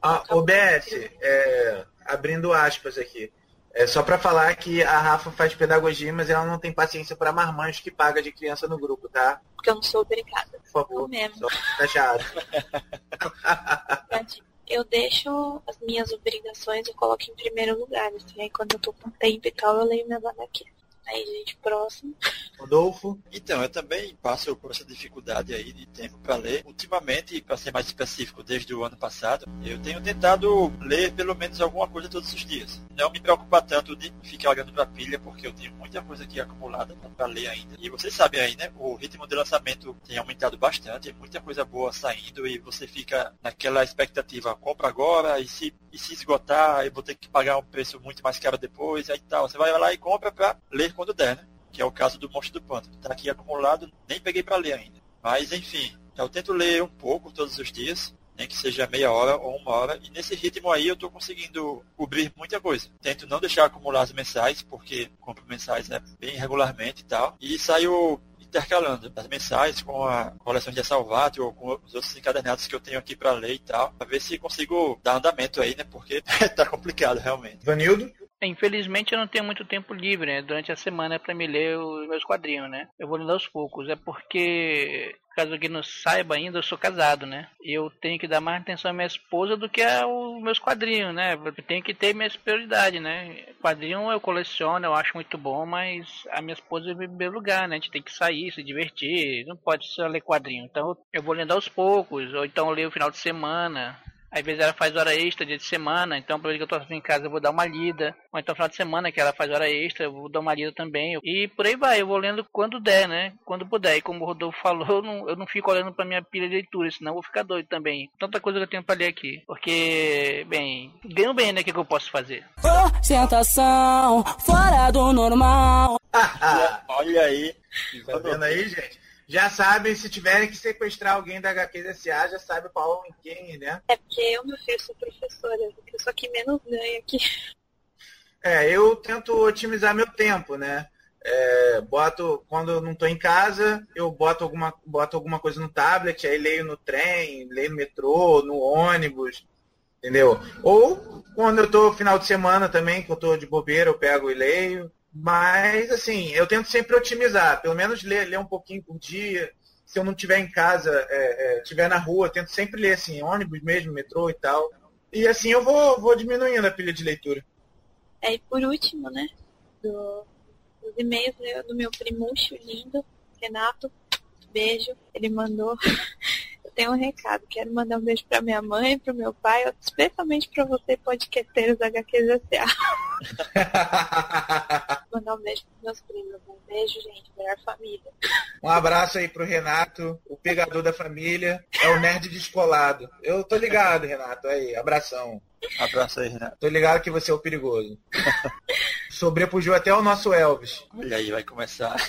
Ah, o BS, é, abrindo aspas aqui. É só pra falar que a Rafa faz pedagogia, mas ela não tem paciência pra marmanjo que paga de criança no grupo, tá? Porque eu não sou obrigada. Por Eu favor. mesmo. Só chato. (laughs) (laughs) Eu deixo as minhas obrigações, eu coloco em primeiro lugar, assim. Aí quando eu tô com tempo e tal, eu leio minhas HQs. Aí, gente, próximo. Rodolfo, Então, eu também passo por essa dificuldade aí de tempo para ler. Ultimamente, para ser mais específico, desde o ano passado, eu tenho tentado ler pelo menos alguma coisa todos os dias. Não me preocupar tanto de ficar olhando para a pilha, porque eu tenho muita coisa aqui acumulada para ler ainda. E vocês sabem aí, né? O ritmo de lançamento tem aumentado bastante, tem muita coisa boa saindo e você fica naquela expectativa, compra agora e se, e se esgotar, eu vou ter que pagar um preço muito mais caro depois, aí tal. Você vai lá e compra para ler quando der, né? que é o caso do Monstro do Pântano. Está aqui acumulado, nem peguei para ler ainda. Mas, enfim, eu tento ler um pouco todos os dias, nem que seja meia hora ou uma hora, e nesse ritmo aí eu estou conseguindo cobrir muita coisa. Tento não deixar acumular as mensais, porque compro mensais né, bem regularmente e tal, e saio intercalando as mensais com a coleção de Salvato ou com os outros encadernados que eu tenho aqui para ler e tal, para ver se consigo dar andamento aí, né, porque (laughs) tá complicado realmente. Infelizmente eu não tenho muito tempo livre né, durante a semana para me ler os meus quadrinhos, né? Eu vou lendo aos poucos. É porque, caso alguém não saiba ainda, eu sou casado, né? Eu tenho que dar mais atenção à minha esposa do que aos meus quadrinhos, né? Eu tenho que ter minhas prioridades, né? Quadrinho eu coleciono, eu acho muito bom, mas a minha esposa é em primeiro lugar, né? A gente tem que sair, se divertir, não pode só ler quadrinho. Então eu vou lendo aos poucos, ou então eu leio no final de semana. Às vezes ela faz hora extra dia de semana, então por exemplo que eu tô em casa eu vou dar uma lida. Ou então final de semana que ela faz hora extra, eu vou dar uma lida também. E por aí vai, eu vou lendo quando der, né? Quando puder. E como o Rodolfo falou, eu não, eu não fico olhando pra minha pilha de leitura, senão eu vou ficar doido também. Tanta coisa que eu tenho pra ler aqui. Porque, bem, ganho bem, né? O que, que eu posso fazer? Ostentação fora do normal. (laughs) Olha aí. tá vendo aí, gente? Já sabem, se tiverem que sequestrar alguém da HQSA, já sabe qual em quem, né? É porque eu, meu filho, sou professora. A pessoa que menos ganha aqui. É, eu tento otimizar meu tempo, né? É, boto, quando eu não estou em casa, eu boto alguma, boto alguma coisa no tablet, aí leio no trem, leio no metrô, no ônibus, entendeu? Ou quando eu estou final de semana também, que eu estou de bobeira, eu pego e leio. Mas, assim, eu tento sempre otimizar, pelo menos ler, ler um pouquinho por dia. Se eu não estiver em casa, é, é, estiver na rua, tento sempre ler, assim, ônibus mesmo, metrô e tal. E assim eu vou, vou diminuindo a pilha de leitura. É, e por último, né, do, dos e-mails né, do meu primucho lindo, Renato, beijo, ele mandou (laughs) tenho um recado. Quero mandar um beijo pra minha mãe, pro meu pai, especialmente pra você, podcasteiros da HQZCA. (laughs) mandar um beijo pros meus primos. Um beijo, gente. Melhor família. Um abraço aí pro Renato, o pegador da família. É o nerd descolado. Eu tô ligado, Renato. Aí, abração. Abraço aí, Renato. Tô ligado que você é o perigoso. (laughs) Sobrepujou até o nosso Elvis. Olha aí, vai começar. (laughs)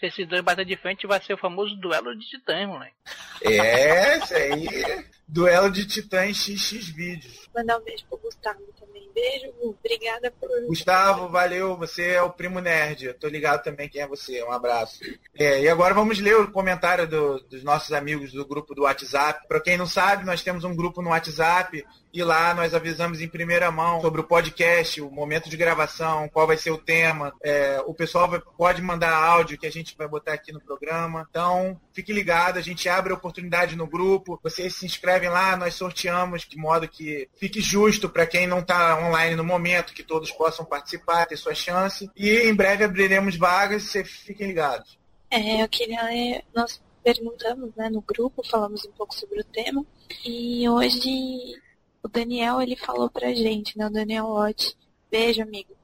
Se esses dois bater de frente, vai ser o famoso duelo de titãs, moleque. É, isso aí. Duelo de titãs XX vídeos. Mandar um beijo pro Gustavo também. Beijo, Gu. Obrigada por. Gustavo, valeu. Você é o primo nerd. Eu tô ligado também quem é você. Um abraço. É, e agora vamos ler o comentário do- dos nossos amigos do grupo do WhatsApp. Para quem não sabe, nós temos um grupo no WhatsApp e lá nós avisamos em primeira mão sobre o podcast, o momento de gravação, qual vai ser o tema. É, o pessoal vai- pode mandar áudio que a gente vai botar aqui no programa. Então, fique ligado, a gente abre a oportunidade no grupo. Vocês se inscrevem lá, nós sorteamos de modo que fique justo para quem não está online no momento, que todos possam participar, ter sua chance. E em breve abriremos vagas, vocês fiquem ligados. É, eu queria. Nós perguntamos né, no grupo, falamos um pouco sobre o tema. E hoje o Daniel ele falou pra gente, né? O Daniel Ott. Beijo, amigo.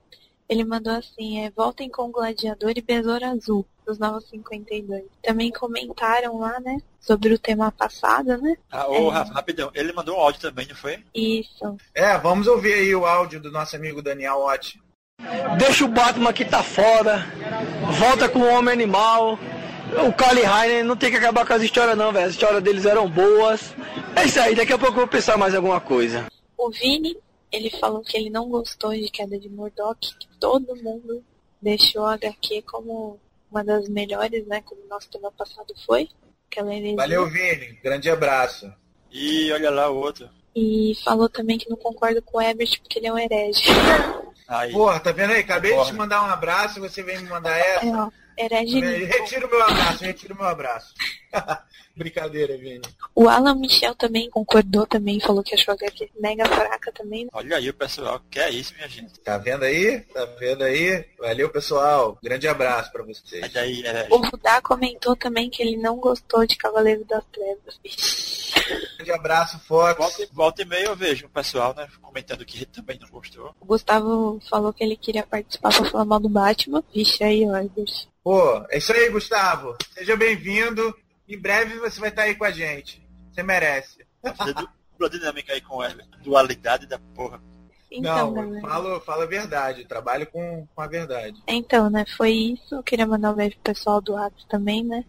Ele mandou assim, é, voltem com o Gladiador e Besouro Azul, dos Novos 52. Também comentaram lá, né? Sobre o tema passado, né? Ah, ô, Rafa, rapidão. Ele mandou um áudio também, não foi? Isso. É, vamos ouvir aí o áudio do nosso amigo Daniel Ott. Deixa o Batman que tá foda. Volta com o Homem Animal. O Kali Heinen não tem que acabar com as histórias não, velho. As histórias deles eram boas. É isso aí, daqui a pouco eu vou pensar mais alguma coisa. O Vini, ele falou que ele não gostou de Queda de Murdoch, que todo mundo deixou a HQ como uma das melhores, né? Como o nosso tema passado foi. Aquela heresia. Valeu, Vini. Grande abraço. E olha lá o outro. E falou também que não concorda com o Ebert porque ele é um herege. Aí. Porra, tá vendo aí? Acabei de te mandar um abraço e você vem me mandar essa. É, ó, herege Lincoln. Retira o meu abraço, retira o meu abraço. (laughs) Brincadeira, Vini. O Alan Michel também concordou também, falou que achou a HQ mega fraca também. Olha aí o pessoal. Que é isso, minha gente. Tá vendo aí? Tá vendo aí? Valeu, pessoal. Grande abraço pra vocês. Olha aí, é. O Rudá comentou também que ele não gostou de Cavaleiro das Trevas. Grande abraço, Fox. Volta, volta e meia eu vejo o pessoal, né? Comentando que também não gostou. O Gustavo falou que ele queria participar pra falar mal do Batman. Vixe aí, ó. Pô, é isso aí, Gustavo. Seja bem-vindo. Em breve você vai estar aí com a gente. Você merece. Dupla dinâmica aí com ela. Dualidade da porra. Então, não, galera. falo, falo a verdade. Trabalho com, com a verdade. Então, né, foi isso. Eu queria mandar um beijo pro pessoal do Atos também, né?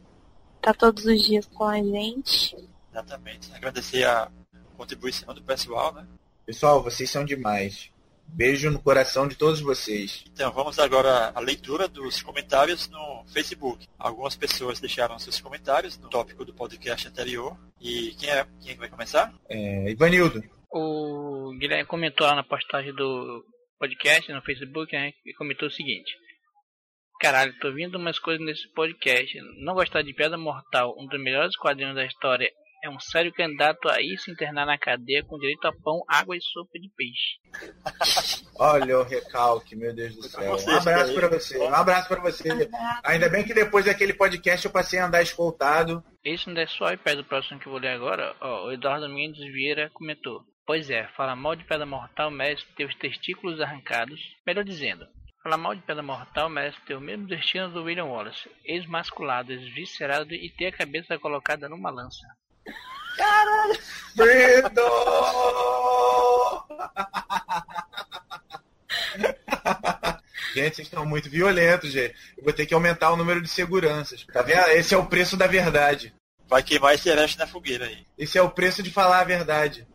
Tá todos os dias com a gente. Exatamente. Agradecer a contribuição do pessoal, né? Pessoal, vocês são demais. Beijo no coração de todos vocês. Então vamos agora à leitura dos comentários no Facebook. Algumas pessoas deixaram seus comentários no tópico do podcast anterior. E quem é quem é que vai começar? É, Ivanildo. O Guilherme comentou lá na postagem do podcast no Facebook, né? E comentou o seguinte. Caralho, tô vendo umas coisas nesse podcast. Não gostar de Piada Mortal, um dos melhores quadrinhos da história, é um sério candidato a ir se internar na cadeia com direito a pão, água e sopa de peixe. (laughs) Olha o recalque, meu Deus do céu. Um abraço pra você. Um abraço pra você. Ainda bem que depois daquele podcast eu passei a andar escoltado. Isso não é só iPad do próximo que eu vou ler agora. Ó, o Eduardo Mendes Vieira comentou. Pois é, fala mal de Pedra Mortal merece ter os testículos arrancados. Melhor dizendo, fala mal de Pedra Mortal merece ter o mesmo destino do William Wallace. Esmasculado, esviscerado e ter a cabeça colocada numa lança. Brito! Gente, vocês estão muito violentos, gente. Eu vou ter que aumentar o número de seguranças. Tá vendo? Esse é o preço da verdade. Vai queimar esse herege na fogueira aí. Esse é o preço de falar a verdade.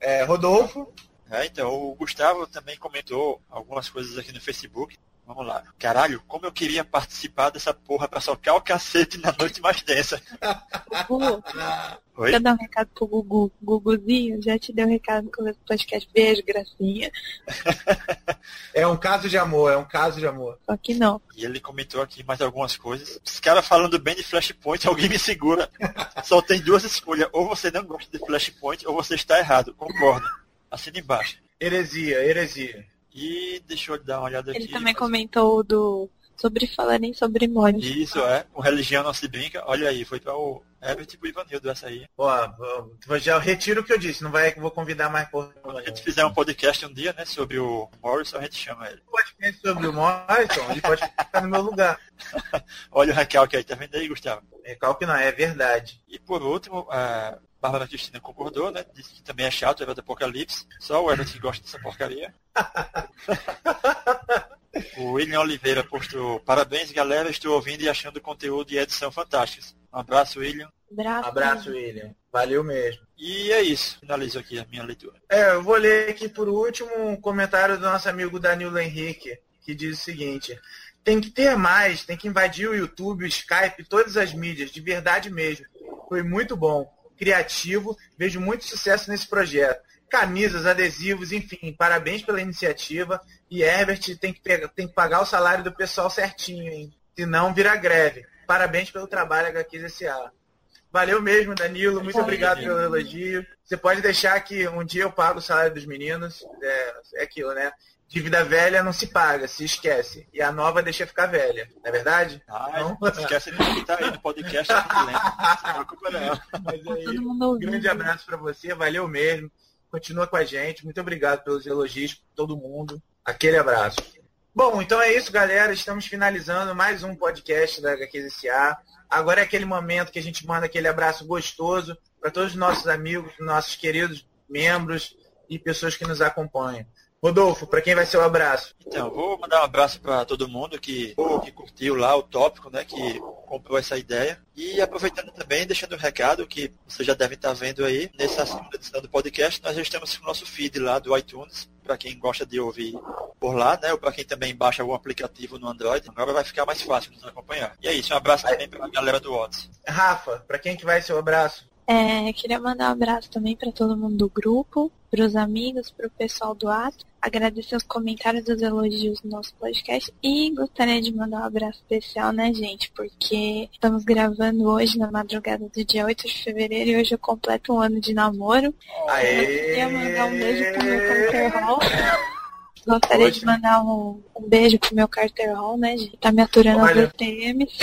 é, Rodolfo, É, então, o Gustavo também comentou algumas coisas aqui no Facebook. Vamos lá. Caralho, como eu queria participar dessa porra pra socar o cacete na noite mais densa. Gugu, Oi? quer dar um recado pro Gugu? Guguzinho, já te deu um recado no começo do podcast. Beijo, gracinha. É um caso de amor, é um caso de amor. Só que não. E ele comentou aqui mais algumas coisas. Os caras falando bem de Flashpoint, (laughs) alguém me segura. Só tem duas escolhas. Ou você não gosta de Flashpoint, ou você está errado. Concordo. Assina embaixo. Heresia, heresia. E deixa eu dar uma olhada Ele aqui. também comentou do sobre falarem sobre Mônica. Isso, é. Com religião não se brinca. Olha aí, foi para o Herbert e pro Ivanildo essa aí. Ó, já retiro o que eu disse, não vai vou convidar mais por. Quando a gente fizer um podcast um dia, né, sobre o Morrison, a gente chama ele. podcast sobre o Morrison, ele pode ficar no meu lugar. (laughs) Olha o recalque aí, tá vendo aí, Gustavo? Recalque não, é verdade. E por último, a Bárbara Cristina concordou, né? Disse que também é chato, é do Apocalipse. Só o que gosta dessa porcaria. (laughs) o William Oliveira postou, parabéns galera, estou ouvindo e achando o conteúdo e a edição fantásticos. Um abraço, William. Abraço. Abraço, William. Valeu mesmo. E é isso, finalizo aqui a minha leitura. É, eu vou ler aqui por último um comentário do nosso amigo Danilo Henrique, que diz o seguinte. Tem que ter mais, tem que invadir o YouTube, o Skype, todas as mídias, de verdade mesmo. Foi muito bom, criativo, vejo muito sucesso nesse projeto. Camisas, adesivos, enfim, parabéns pela iniciativa. E Herbert tem que, pegar, tem que pagar o salário do pessoal certinho, hein? Senão vira greve. Parabéns pelo trabalho, HQSA. Valeu mesmo, Danilo. Muito obrigado pelo elogio. Você pode deixar que um dia eu pago o salário dos meninos. É, é aquilo, né? Dívida velha não se paga, se esquece. E a nova deixa ficar velha. Não é verdade? Ah, Não? esquece de estar aí no podcast, preocupa não. Mas aí, um ouvindo. grande abraço para você. Valeu mesmo. Continua com a gente. Muito obrigado pelos elogios por todo mundo. Aquele abraço. Bom, então é isso, galera. Estamos finalizando mais um podcast da HQSA. Agora é aquele momento que a gente manda aquele abraço gostoso para todos os nossos amigos, nossos queridos membros e pessoas que nos acompanham. Rodolfo, para quem vai ser o abraço? Então, vou mandar um abraço para todo mundo que, que curtiu lá o tópico, né, que comprou essa ideia. E aproveitando também, deixando um recado que vocês já devem estar vendo aí, nessa segunda edição do podcast, nós já estamos com o nosso feed lá do iTunes, para quem gosta de ouvir por lá, né, ou para quem também baixa algum aplicativo no Android, agora vai ficar mais fácil nos acompanhar. E é isso, um abraço também para a galera do Watts. Rafa, para quem que vai ser o abraço? É, queria mandar um abraço também para todo mundo do grupo, para os amigos, para o pessoal do ato. Agradecer os comentários e os elogios no nosso podcast. E gostaria de mandar um abraço especial, né, gente? Porque estamos gravando hoje, na madrugada do dia 8 de fevereiro, e hoje eu completo um ano de namoro. Eu Aê! queria mandar um beijo pro meu. (laughs) Gostaria Poxa. de mandar um, um beijo pro meu Carter Hall, né, gente? Tá me aturando Olha. as DTMs.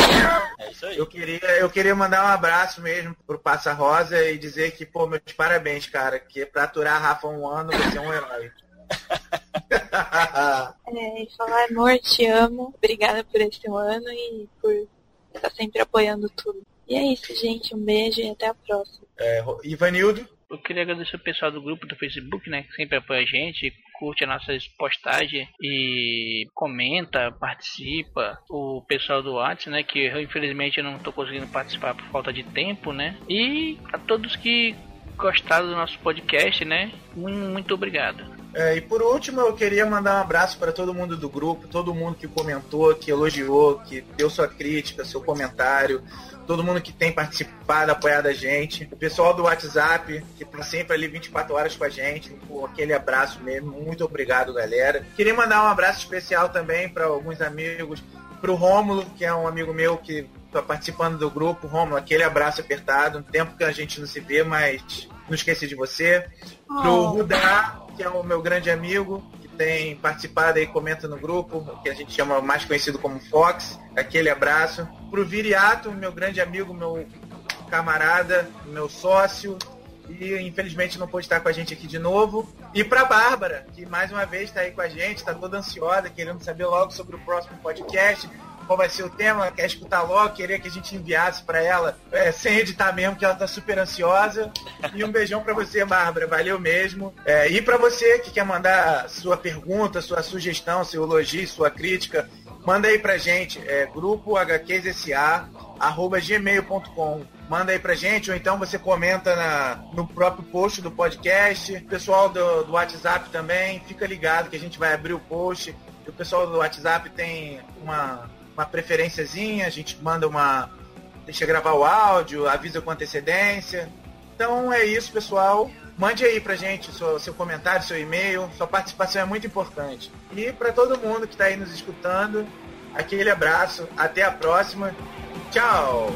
É isso aí. Eu queria, eu queria mandar um abraço mesmo pro Passa Rosa e dizer que, pô, meus parabéns, cara, que pra aturar a Rafa um ano você é um herói. (laughs) É, e falar, amor, te amo. Obrigada por esse ano e por estar sempre apoiando tudo. E é isso, gente. Um beijo e até a próxima. É, Ivanildo, Eu queria agradecer o pessoal do grupo do Facebook, né, que sempre apoia a gente, curte as nossas postagens e comenta, participa. O pessoal do WhatsApp, né, que eu infelizmente não estou conseguindo participar por falta de tempo, né. E a todos que gostaram do nosso podcast, né, muito, muito obrigado. É, e por último, eu queria mandar um abraço para todo mundo do grupo, todo mundo que comentou, que elogiou, que deu sua crítica, seu comentário, todo mundo que tem participado, apoiado a gente, o pessoal do WhatsApp, que tá sempre ali 24 horas com a gente, pô, aquele abraço mesmo, muito obrigado, galera. Queria mandar um abraço especial também para alguns amigos, para o Rômulo, que é um amigo meu que está participando do grupo. Rômulo, aquele abraço apertado, um tempo que a gente não se vê, mas não esqueci de você pro Oh. Rudá, que é o meu grande amigo, que tem participado aí, comenta no grupo, que a gente chama mais conhecido como Fox. Aquele abraço. Pro Viriato, meu grande amigo, meu camarada, meu sócio. E infelizmente não pôde estar com a gente aqui de novo. E pra Bárbara, que mais uma vez está aí com a gente, está toda ansiosa, querendo saber logo sobre o próximo podcast qual vai ser o tema, quer escutar logo, queria que a gente enviasse para ela, é, sem editar mesmo, que ela tá super ansiosa. E um beijão para você, Bárbara, valeu mesmo. É, e para você que quer mandar sua pergunta, sua sugestão, seu elogio, sua crítica, manda aí pra gente, é, grupo HQSA, arroba gmail.com. Manda aí pra gente, ou então você comenta na, no próprio post do podcast. Pessoal do, do WhatsApp também, fica ligado que a gente vai abrir o post o pessoal do WhatsApp tem uma, uma preferênciazinha, a gente manda uma. Deixa gravar o áudio, avisa com antecedência. Então é isso, pessoal. Mande aí pra gente seu, seu comentário, seu e-mail. Sua participação é muito importante. E para todo mundo que está aí nos escutando, aquele abraço. Até a próxima. Tchau!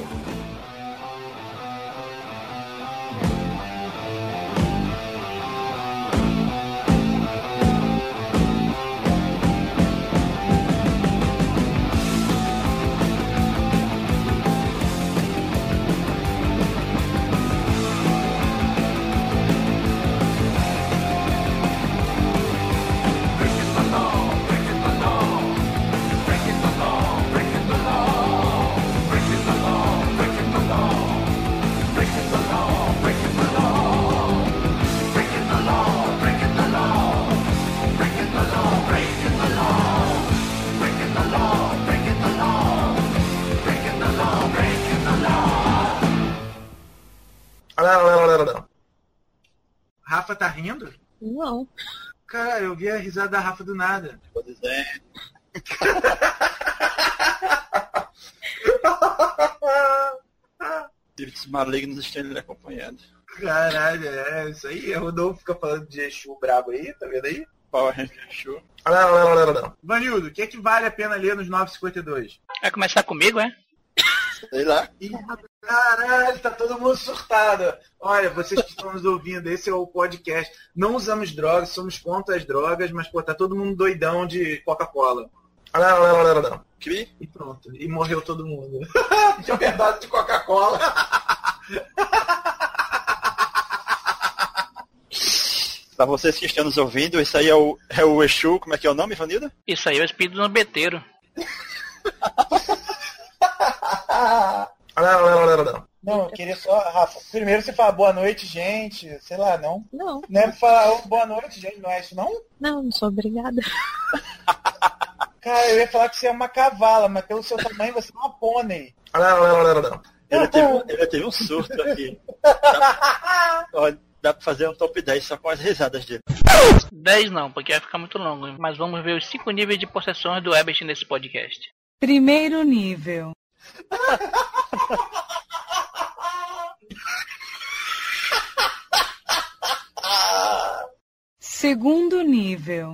Rafa tá rindo? Não. Cara, eu vi a risada da Rafa do nada. Vou dizer, espíritos malignos estão lhe acompanhando. Caralho, é isso aí. O Rodolfo fica falando de Exu brabo aí, tá vendo aí? Power Ranger Show. Vanildo, o que é que vale a pena ler nos 952? Vai começar comigo, é? Sei lá. Ih, Caralho, tá todo mundo surtado. Olha, vocês que estão nos ouvindo, esse é o podcast. Não usamos drogas, somos contra as drogas, mas, pô, tá todo mundo doidão de Coca-Cola. Cri? E pronto. E morreu todo mundo. (laughs) De verdade de Coca-Cola. Pra vocês que estão nos ouvindo, isso aí é o, é o Exu, como é que é o nome, Vanilda? Isso aí é o espírito do zambeteiro. (laughs) Não, eu queria só, Rafa, primeiro você fala boa noite, gente, sei lá, não. Não. Não é pra falar "Ô, boa noite, gente, não é isso não? Não, não sou obrigada. (laughs) Cara, eu ia falar que você é uma cavala, mas pelo seu tamanho você é uma pônei. Ele teve, ele teve um surto aqui. Dá, (laughs) olha, dá pra fazer um top 10 só com as risadas dele. 10 não, porque vai ficar muito longo. Mas vamos ver os 5 níveis de possessões do Ebert nesse podcast. Primeiro nível. (laughs) Segundo nível.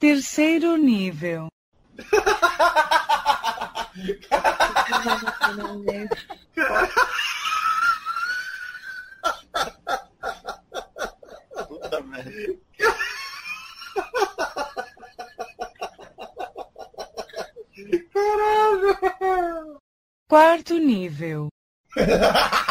Terceiro nível. (laughs) Puta merda. Quarto nível. (laughs)